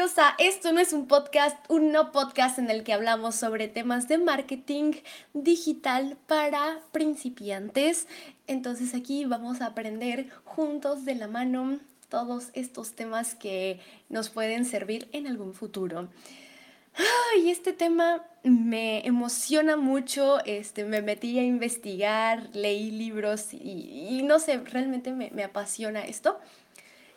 Bienvenidos a Esto no es un podcast, un no podcast en el que hablamos sobre temas de marketing digital para principiantes. Entonces aquí vamos a aprender juntos de la mano todos estos temas que nos pueden servir en algún futuro. Y este tema me emociona mucho, este, me metí a investigar, leí libros y, no sé, realmente me, me apasiona esto,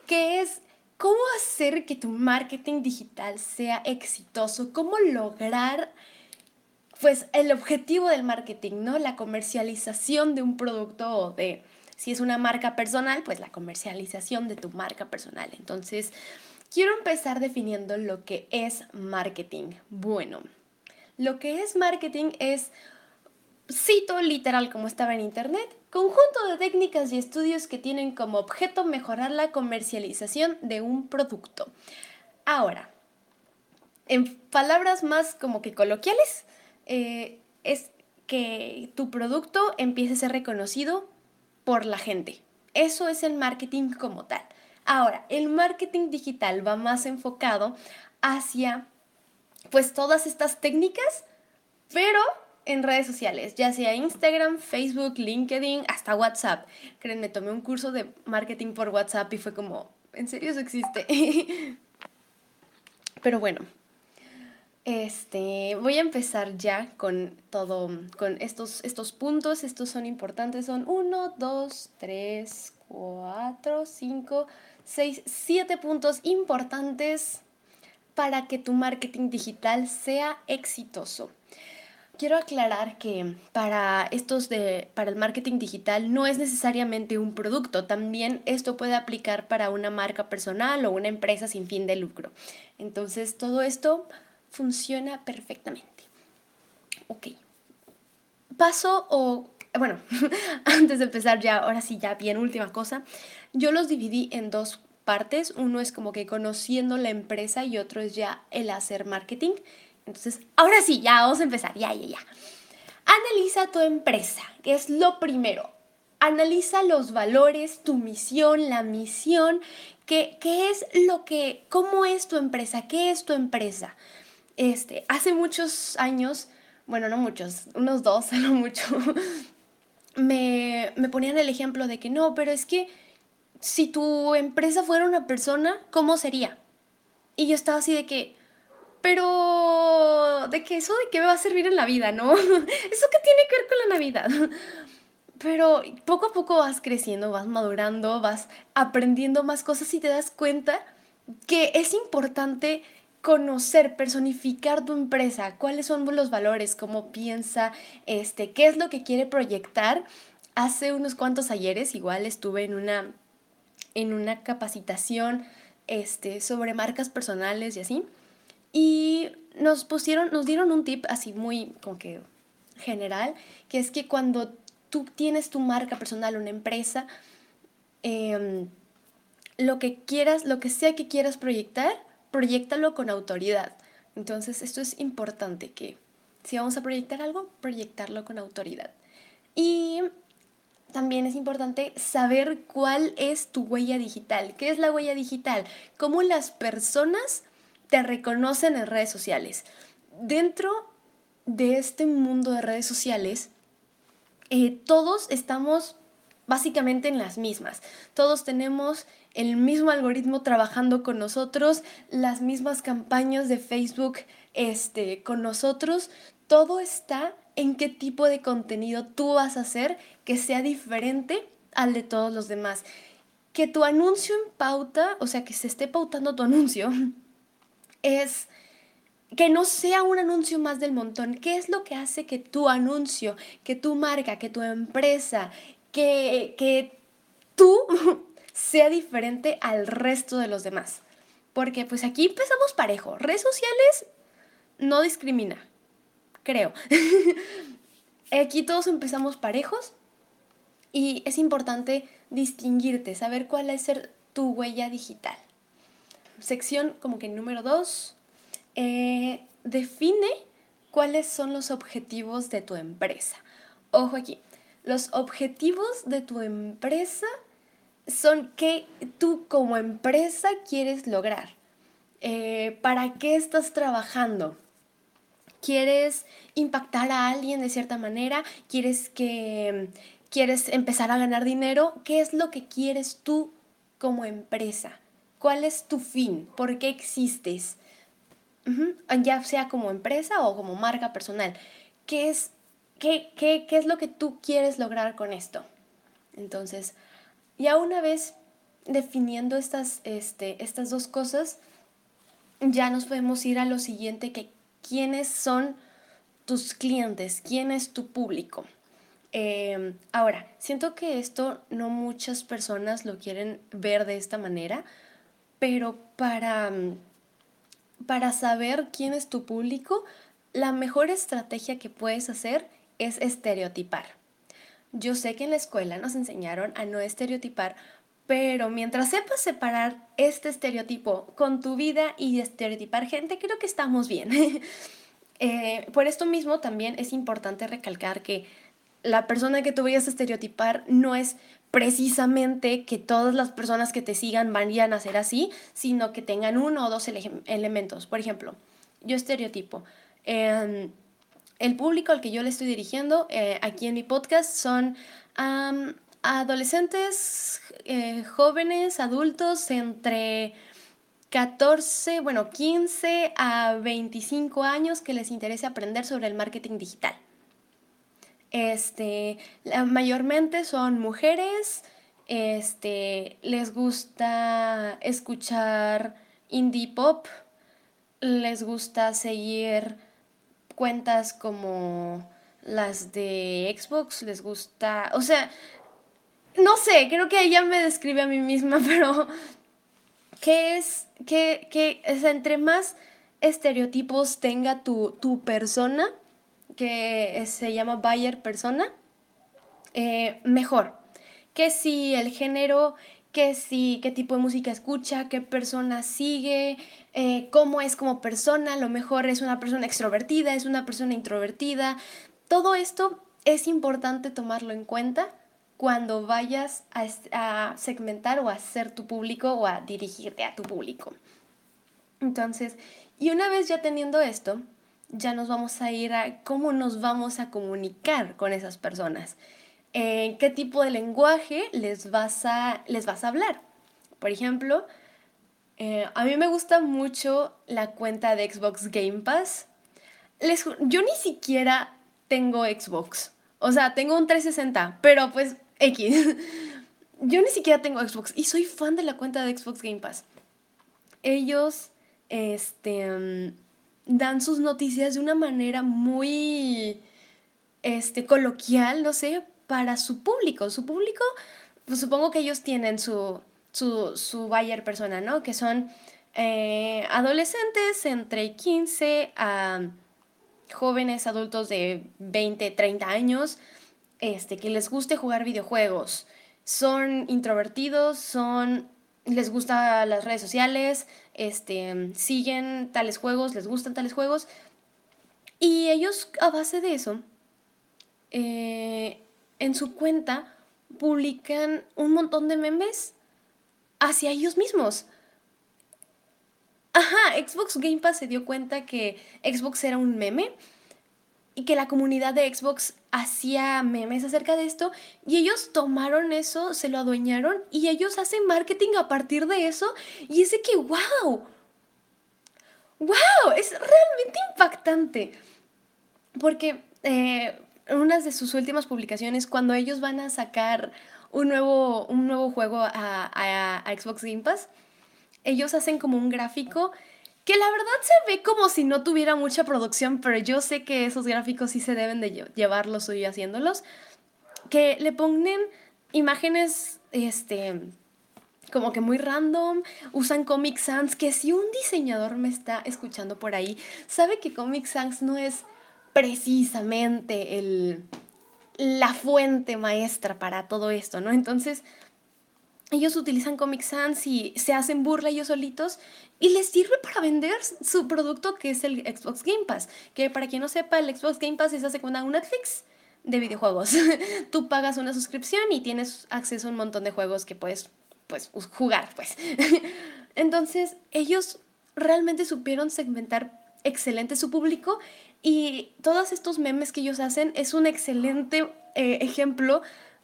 que es ¿Cómo hacer que tu marketing digital sea exitoso? ¿Cómo lograr pues el objetivo del marketing, ¿no? La comercialización de un producto o de si es una marca personal, pues la comercialización de tu marca personal. Entonces, quiero empezar definiendo lo que es marketing. Bueno, lo que es marketing es cito literal como estaba en internet, conjunto de técnicas y estudios que tienen como objeto mejorar la comercialización de un producto. Ahora, en palabras más como que coloquiales, eh, es que tu producto empiece a ser reconocido por la gente. Eso es el marketing como tal. Ahora, el marketing digital va más enfocado hacia pues todas estas técnicas, pero en redes sociales, ya sea Instagram, Facebook, LinkedIn, hasta WhatsApp. Créanme, tomé un curso de marketing por WhatsApp y fue como, ¿en serio eso existe? Pero bueno, este, voy a empezar ya con todo, con estos, estos puntos. Estos son importantes, son 1, 2, 3, 4, 5, 6, 7 puntos importantes para que tu marketing digital sea exitoso. Quiero aclarar que para estos de para el marketing digital no es necesariamente un producto, también esto puede aplicar para una marca personal o una empresa sin fin de lucro. Entonces, todo esto funciona perfectamente. Ok. Paso o bueno, antes de empezar ya, ahora sí ya bien última cosa, yo los dividí en dos partes, uno es como que conociendo la empresa y otro es ya el hacer marketing. Entonces, ahora sí, ya vamos a empezar, ya, ya, ya. Analiza tu empresa, que es lo primero. Analiza los valores, tu misión, la misión, qué, qué es lo que, cómo es tu empresa, qué es tu empresa. Este, hace muchos años, bueno, no muchos, unos dos, no mucho, me, me ponían el ejemplo de que no, pero es que si tu empresa fuera una persona, ¿cómo sería? Y yo estaba así de que, pero de que eso de qué me va a servir en la vida, ¿no? ¿Eso qué tiene que ver con la Navidad? Pero poco a poco vas creciendo, vas madurando, vas aprendiendo más cosas y te das cuenta que es importante conocer, personificar tu empresa, cuáles son los valores, cómo piensa, este, qué es lo que quiere proyectar. Hace unos cuantos ayeres igual estuve en una, en una capacitación este, sobre marcas personales y así. Y nos pusieron, nos dieron un tip así muy como que general, que es que cuando tú tienes tu marca personal, una empresa, em, lo que quieras, lo que sea que quieras proyectar, proyectalo con autoridad. Entonces, esto es importante que si vamos a proyectar algo, proyectarlo con autoridad. Y también es importante saber cuál es tu huella digital. ¿Qué es la huella digital? Cómo las personas te reconocen en redes sociales. Dentro de este mundo de redes sociales, eh, todos estamos básicamente en las mismas. Todos tenemos el mismo algoritmo trabajando con nosotros, las mismas campañas de Facebook este, con nosotros. Todo está en qué tipo de contenido tú vas a hacer que sea diferente al de todos los demás. Que tu anuncio en pauta, o sea, que se esté pautando tu anuncio, es que no sea un anuncio más del montón. ¿Qué es lo que hace que tu anuncio, que tu marca, que tu empresa, que, que tú sea diferente al resto de los demás? Porque pues aquí empezamos parejo. Redes sociales no discrimina, creo. aquí todos empezamos parejos y es importante distinguirte, saber cuál es tu huella digital sección como que número dos, eh, define cuáles son los objetivos de tu empresa. Ojo aquí, los objetivos de tu empresa son qué tú como empresa quieres lograr. Eh, ¿Para qué estás trabajando? ¿Quieres impactar a alguien de cierta manera? ¿Quieres que quieres empezar a ganar dinero? ¿Qué es lo que quieres tú como empresa? ¿Cuál es tu fin? ¿Por qué existes? Ya sea como empresa o como marca personal. ¿Qué es, qué, qué, qué es lo que tú quieres lograr con esto? Entonces, ya una vez definiendo estas, este, estas dos cosas, ya nos podemos ir a lo siguiente, que quiénes son tus clientes, quién es tu público. Em, ahora, siento que esto no muchas personas lo quieren ver de esta manera, pero para, mm, para saber quién es tu público, la mejor estrategia que puedes hacer es estereotipar. Yo sé que en la escuela nos enseñaron a no estereotipar, pero mientras sepas separar este estereotipo con tu vida y estereotipar gente, creo que estamos bien. Eh, por esto mismo también es importante recalcar que la persona que tú vayas a estereotipar no es precisamente que todas las personas que te sigan vayan a ser así, sino que tengan uno o dos elementos. Por ejemplo, yo estereotipo. Em, el público al que yo le estoy dirigiendo eh, aquí en mi podcast son adolescentes, eh, jóvenes, adultos entre 14, bueno, 15 a 25 años que les interese aprender sobre el marketing digital. Este, mayormente son mujeres, este, les gusta escuchar indie pop, les gusta seguir cuentas como las de Xbox, les gusta, o sea, no sé, creo que ella me describe a mí misma, pero ¿qué es, qué, qué, es entre más estereotipos tenga tu, tu persona, que se llama Bayer persona, eh, mejor. Que si el género, que si qué tipo de música escucha, qué persona sigue, eh, cómo es como persona, lo mejor es una persona extrovertida, es una persona introvertida. Todo esto es importante tomarlo en cuenta cuando vayas a, a segmentar o a ser tu público o a dirigirte a tu público. Entonces, y una vez ya teniendo esto, ya nos vamos a ir a cómo nos vamos a comunicar con esas personas. En qué tipo de lenguaje les vas a, les vas a hablar. Por ejemplo, eh, a mí me gusta mucho la cuenta de Xbox Game Pass. Les, yo ni siquiera tengo Xbox. O sea, tengo un 360, pero pues X. yo ni siquiera tengo Xbox y soy fan de la cuenta de Xbox Game Pass. Ellos, este, mm, dan sus noticias de una manera muy este, coloquial, no sé, para su público. Su público, pues supongo que ellos tienen su, su, su buyer persona, ¿no? Que son eh, adolescentes entre 15 a jóvenes adultos de 20, 30 años, este, que les guste jugar videojuegos. Son introvertidos, son les gustan las redes sociales, este, siguen tales juegos, les gustan tales juegos. Y ellos a base de eso, eh, en su cuenta publican un montón de memes hacia ellos mismos. Ajá, Xbox Game Pass se dio cuenta que Xbox era un meme y que la comunidad de Xbox hacía memes acerca de esto y ellos tomaron eso, se lo adueñaron y ellos hacen marketing a partir de eso y es de que, wow, wow, es realmente impactante. Porque eh, en una de sus últimas publicaciones, cuando ellos van a sacar un nuevo, un nuevo juego a, a Xbox Game Pass, ellos hacen como un gráfico que la verdad se ve como si no tuviera mucha producción, pero yo sé que esos gráficos sí se deben de llevarlos y haciéndolos, que le ponen imágenes, este, como que muy random, usan Comic Sans, que si un diseñador me está escuchando por ahí, sabe que Comic Sans no es precisamente el, la fuente maestra para todo esto, ¿no? Entonces, ellos utilizan Comic Sans y se hacen burla ellos solitos y les sirve para vender su producto que es el Xbox Game Pass. Que para quien no sepa, el Xbox Game Pass es hace segunda un Netflix de videojuegos. Tú pagas una suscripción y tienes acceso a un montón de juegos que puedes pues, jugar, pues. Entonces, ellos realmente supieron segmentar excelente su público y todos estos memes que ellos hacen es un excelente eh, ejemplo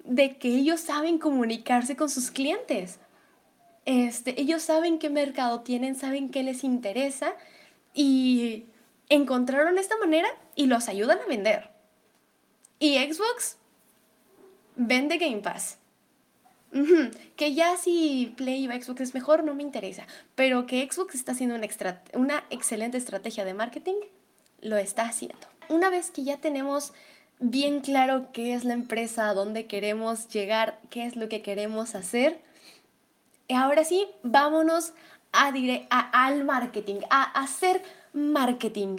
de que ellos saben comunicarse con sus clientes. Este, ellos saben qué mercado tienen, saben qué les interesa y encontraron esta manera y los ayudan a vender. Y Xbox vende Game Pass. Que ya si Play o Xbox es mejor, no me interesa. Pero que Xbox está haciendo una, una excelente estrategia de marketing, lo está haciendo. Una vez que ya tenemos bien claro qué es la empresa, a dónde queremos llegar, qué es lo que queremos hacer, ahora sí, vámonos a, a al marketing, a hacer marketing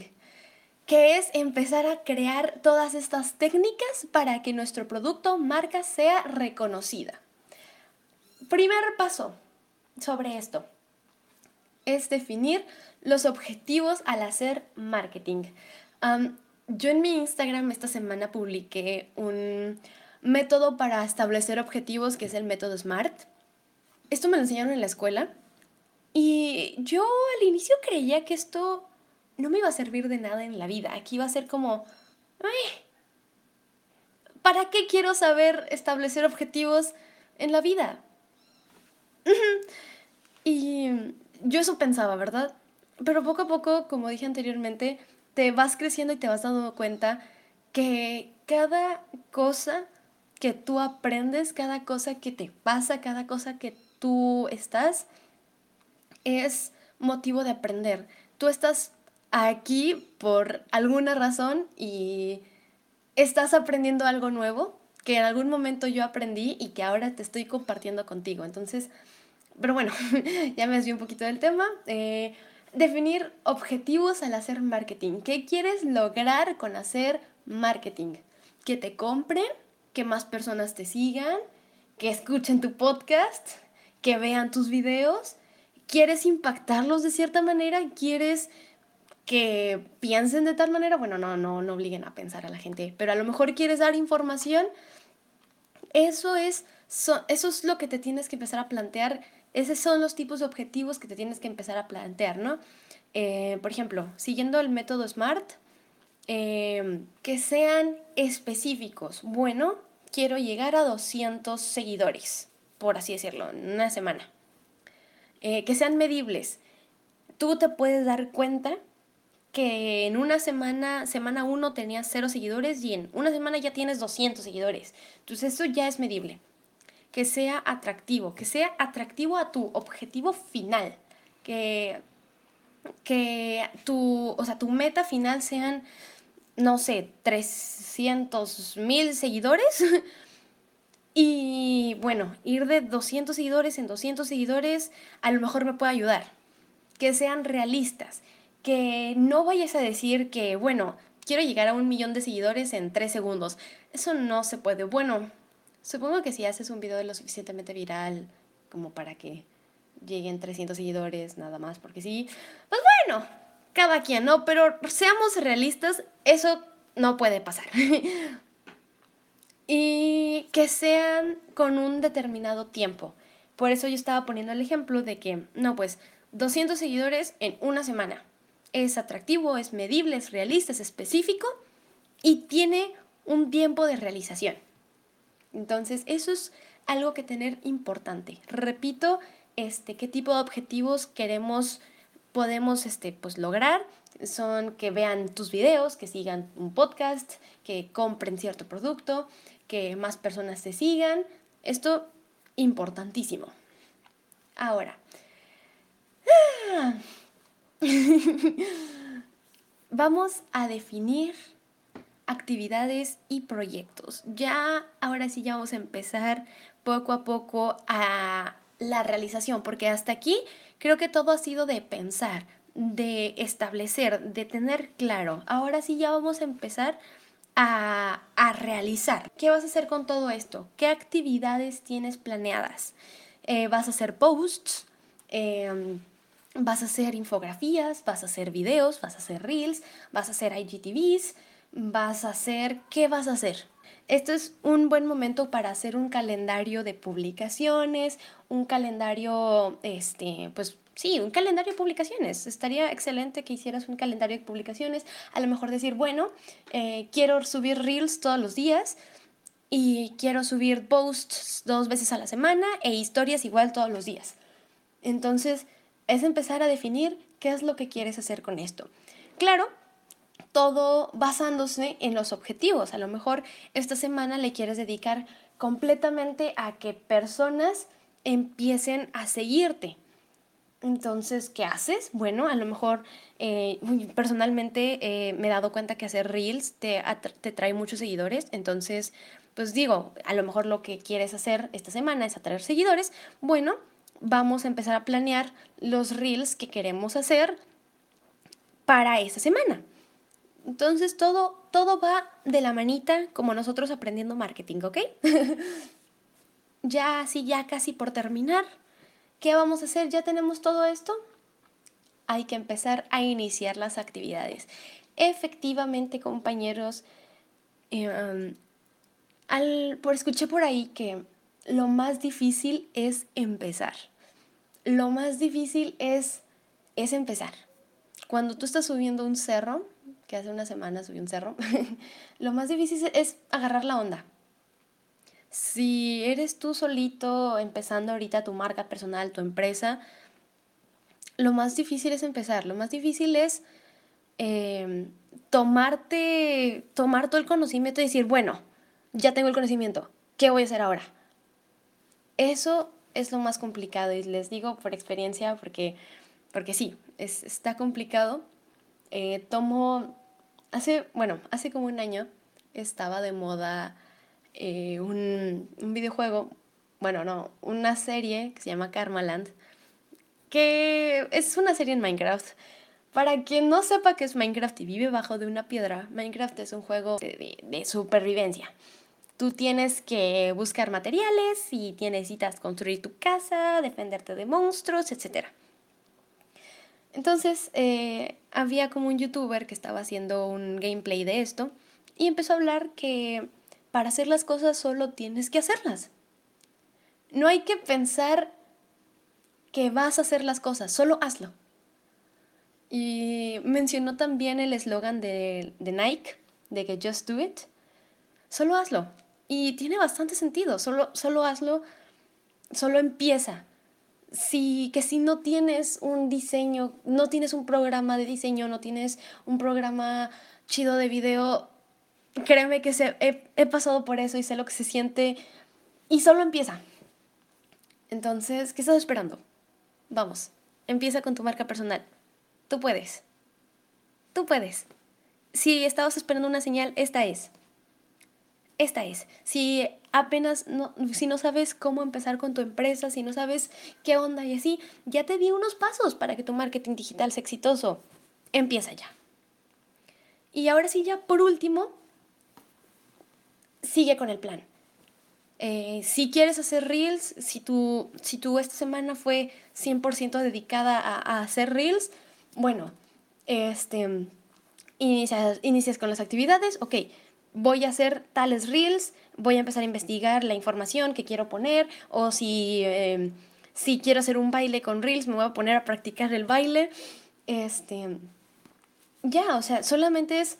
que es empezar a crear todas estas técnicas para que nuestro producto, marca, sea reconocida. Primer paso sobre esto es definir los objetivos al hacer marketing. Yo en mi Instagram esta semana publiqué un método para establecer objetivos que es el método SMART. Esto me lo enseñaron en la escuela y yo al inicio creía que esto no me iba a servir de nada en la vida. Aquí iba a ser como, ¿para qué quiero saber establecer objetivos en la vida? y yo eso pensaba, ¿verdad? Pero poco a poco, como dije anteriormente, te vas creciendo y te vas dando cuenta que cada cosa que tú aprendes, cada cosa que te pasa, cada cosa que tú estás, es motivo de aprender. Tú estás aquí por alguna razón y estás aprendiendo algo nuevo que en algún momento yo aprendí y que ahora te estoy compartiendo contigo. Entonces, pero bueno, ya me desvié un poquito del tema. Eh, definir objetivos al hacer marketing. ¿Qué quieres lograr con hacer marketing? Que te compren, que más personas te sigan, que escuchen tu podcast, que vean tus videos. ¿Quieres impactarlos de cierta manera? ¿Quieres que piensen de tal manera, bueno, no, no, no obliguen a pensar a la gente, pero a lo mejor quieres dar información, eso es, eso es lo que te tienes que empezar a plantear, esos son los tipos de objetivos que te tienes que empezar a plantear, ¿no? Eh, por ejemplo, siguiendo el método SMART, eh, que sean específicos. Bueno, quiero llegar a 200 seguidores, por así decirlo, en una semana. Eh, que sean medibles. Tú te puedes dar cuenta que en una semana, semana uno tenías cero seguidores y en una semana ya tienes 200 seguidores. Entonces eso ya es medible. Que sea atractivo, que sea atractivo a tu objetivo final. Que, que tu, o sea, tu meta final sean, no sé, 300 mil seguidores. y bueno, ir de 200 seguidores en 200 seguidores a lo mejor me puede ayudar. Que sean realistas que no vayas a decir que, bueno, quiero llegar a un millón de seguidores en tres segundos. Eso no se puede. Bueno, supongo que si haces un video lo suficientemente viral como para que lleguen 300 seguidores nada más, porque sí, pues bueno, cada quien, ¿no? Pero seamos realistas, eso no puede pasar. y que sean con un determinado tiempo. Por eso yo estaba poniendo el ejemplo de que, no, pues 200 seguidores en una semana es atractivo, es medible, es realista, es específico y tiene un tiempo de realización. Entonces, eso es algo que tener importante. Repito, este, qué tipo de objetivos queremos, podemos este, pues, lograr. Son que vean tus videos, que sigan un podcast, que compren cierto producto, que más personas te sigan. Esto importantísimo. Ahora, ¡ah! Vamos a definir actividades y proyectos. Ya, ahora sí, ya vamos a empezar poco a poco a la realización, porque hasta aquí creo que todo ha sido de pensar, de establecer, de tener claro. Ahora sí ya vamos a empezar a, realizar. ¿Qué vas a hacer con todo esto? ¿Qué actividades tienes planeadas? Eh, ¿Vas a hacer posts? Em, Vas a hacer infografías, vas a hacer videos, vas a hacer reels, vas a hacer IGTVs, vas a hacer... ¿Qué vas a hacer? Esto es un buen momento para hacer un calendario de publicaciones, un calendario, este, pues Sí, un calendario de publicaciones. Estaría excelente que hicieras un calendario de publicaciones. A lo mejor decir, bueno, eh, quiero subir reels todos los días y quiero subir posts dos veces a la semana e historias igual todos los días. Entonces, es empezar a definir qué es lo que quieres hacer con esto. Claro, todo basándose en los objetivos. A lo mejor esta semana le quieres dedicar completamente a que personas empiecen a seguirte. Entonces, ¿qué haces? Bueno, a lo mejor eh, personalmente eh, me he dado cuenta que hacer reels te, te trae muchos seguidores. Entonces, pues digo, a lo mejor lo que quieres hacer esta semana es atraer seguidores. Bueno, vamos a empezar a planear los reels que queremos hacer para esa semana. Entonces, todo, todo va de la manita como nosotros aprendiendo marketing, ¿ok? ya, así, ya casi por terminar. ¿Qué vamos a hacer? ¿Ya tenemos todo esto? Hay que empezar a iniciar las actividades. Efectivamente, compañeros, em, por, escuché por ahí que lo más difícil es empezar. Lo más difícil es, es empezar. Cuando tú estás subiendo un cerro, que hace una semana subí un cerro, lo más difícil es agarrar la onda. Si eres tú solito empezando ahorita tu marca personal, tu empresa, lo más difícil es empezar, lo más difícil es em, tomarte, tomar todo el conocimiento y decir, bueno, ya tengo el conocimiento, ¿qué voy a hacer ahora? Eso es lo más complicado y les digo por experiencia porque, porque sí, es, está complicado. Eh, tomo, hace, bueno, hace como un año estaba de moda eh, un, videojuego, bueno, no, una serie que se llama Karmaland, que es una serie en Minecraft. Para quien no sepa qué es Minecraft y vive bajo de una piedra, Minecraft es un juego de, supervivencia. Tú tienes que buscar materiales y necesitas construir tu casa, defenderte de monstruos, etc. Entonces, eh, había como un youtuber que estaba haciendo un gameplay de esto y empezó a hablar que para hacer las cosas solo tienes que hacerlas. No hay que pensar que vas a hacer las cosas, solo hazlo. Y mencionó también el eslogan de, Nike, de que just do it. Solo hazlo. Y tiene bastante sentido, solo, solo hazlo, solo empieza. Si, que si no tienes un diseño, no tienes un programa de diseño, no tienes un programa chido de video, créeme que he, pasado por eso y sé lo que se siente y solo empieza. Entonces, ¿qué estás esperando? Vamos, empieza con tu marca personal. Tú puedes. Tú puedes. Si estabas esperando una señal, esta es. Esta es. Si apenas si no sabes cómo empezar con tu empresa, si no sabes qué onda y así, ya te di unos pasos para que tu marketing digital sea exitoso. Empieza ya. Y ahora sí, ya por último, sigue con el plan. Eh, si quieres hacer reels, si tú, si tú esta semana fue 100% dedicada a, hacer reels, bueno, este, inicias, inicias con las actividades, ok, voy a hacer tales reels, voy a empezar a investigar la información que quiero poner, o si, em, si quiero hacer un baile con reels, me voy a poner a practicar el baile. Este, ya, o sea, solamente es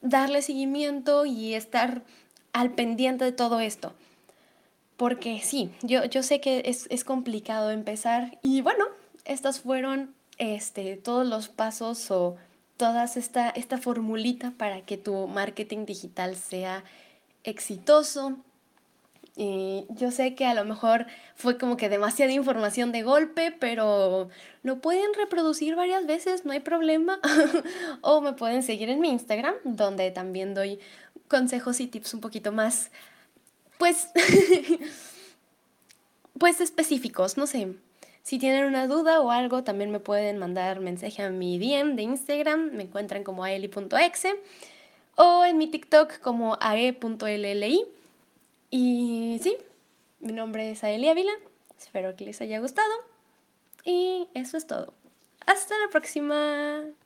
darle seguimiento y estar al pendiente de todo esto. Porque sí, yo, yo sé que es, complicado empezar y bueno, estos fueron este, todos los pasos o toda esta, esta formulita para que tu marketing digital sea exitoso. Y yo sé que a lo mejor fue como que demasiada información de golpe, pero lo pueden reproducir varias veces, no hay problema. o me pueden seguir en mi Instagram, donde también doy consejos y tips un poquito más, pues, pues específicos, no sé. Si tienen una duda o algo, también me pueden mandar mensaje a mi DM de Instagram, me encuentran como aeli.exe o en mi TikTok como ae.lli. Y sí, mi nombre es Aeli Ávila, espero que les haya gustado y eso es todo. Hasta la próxima.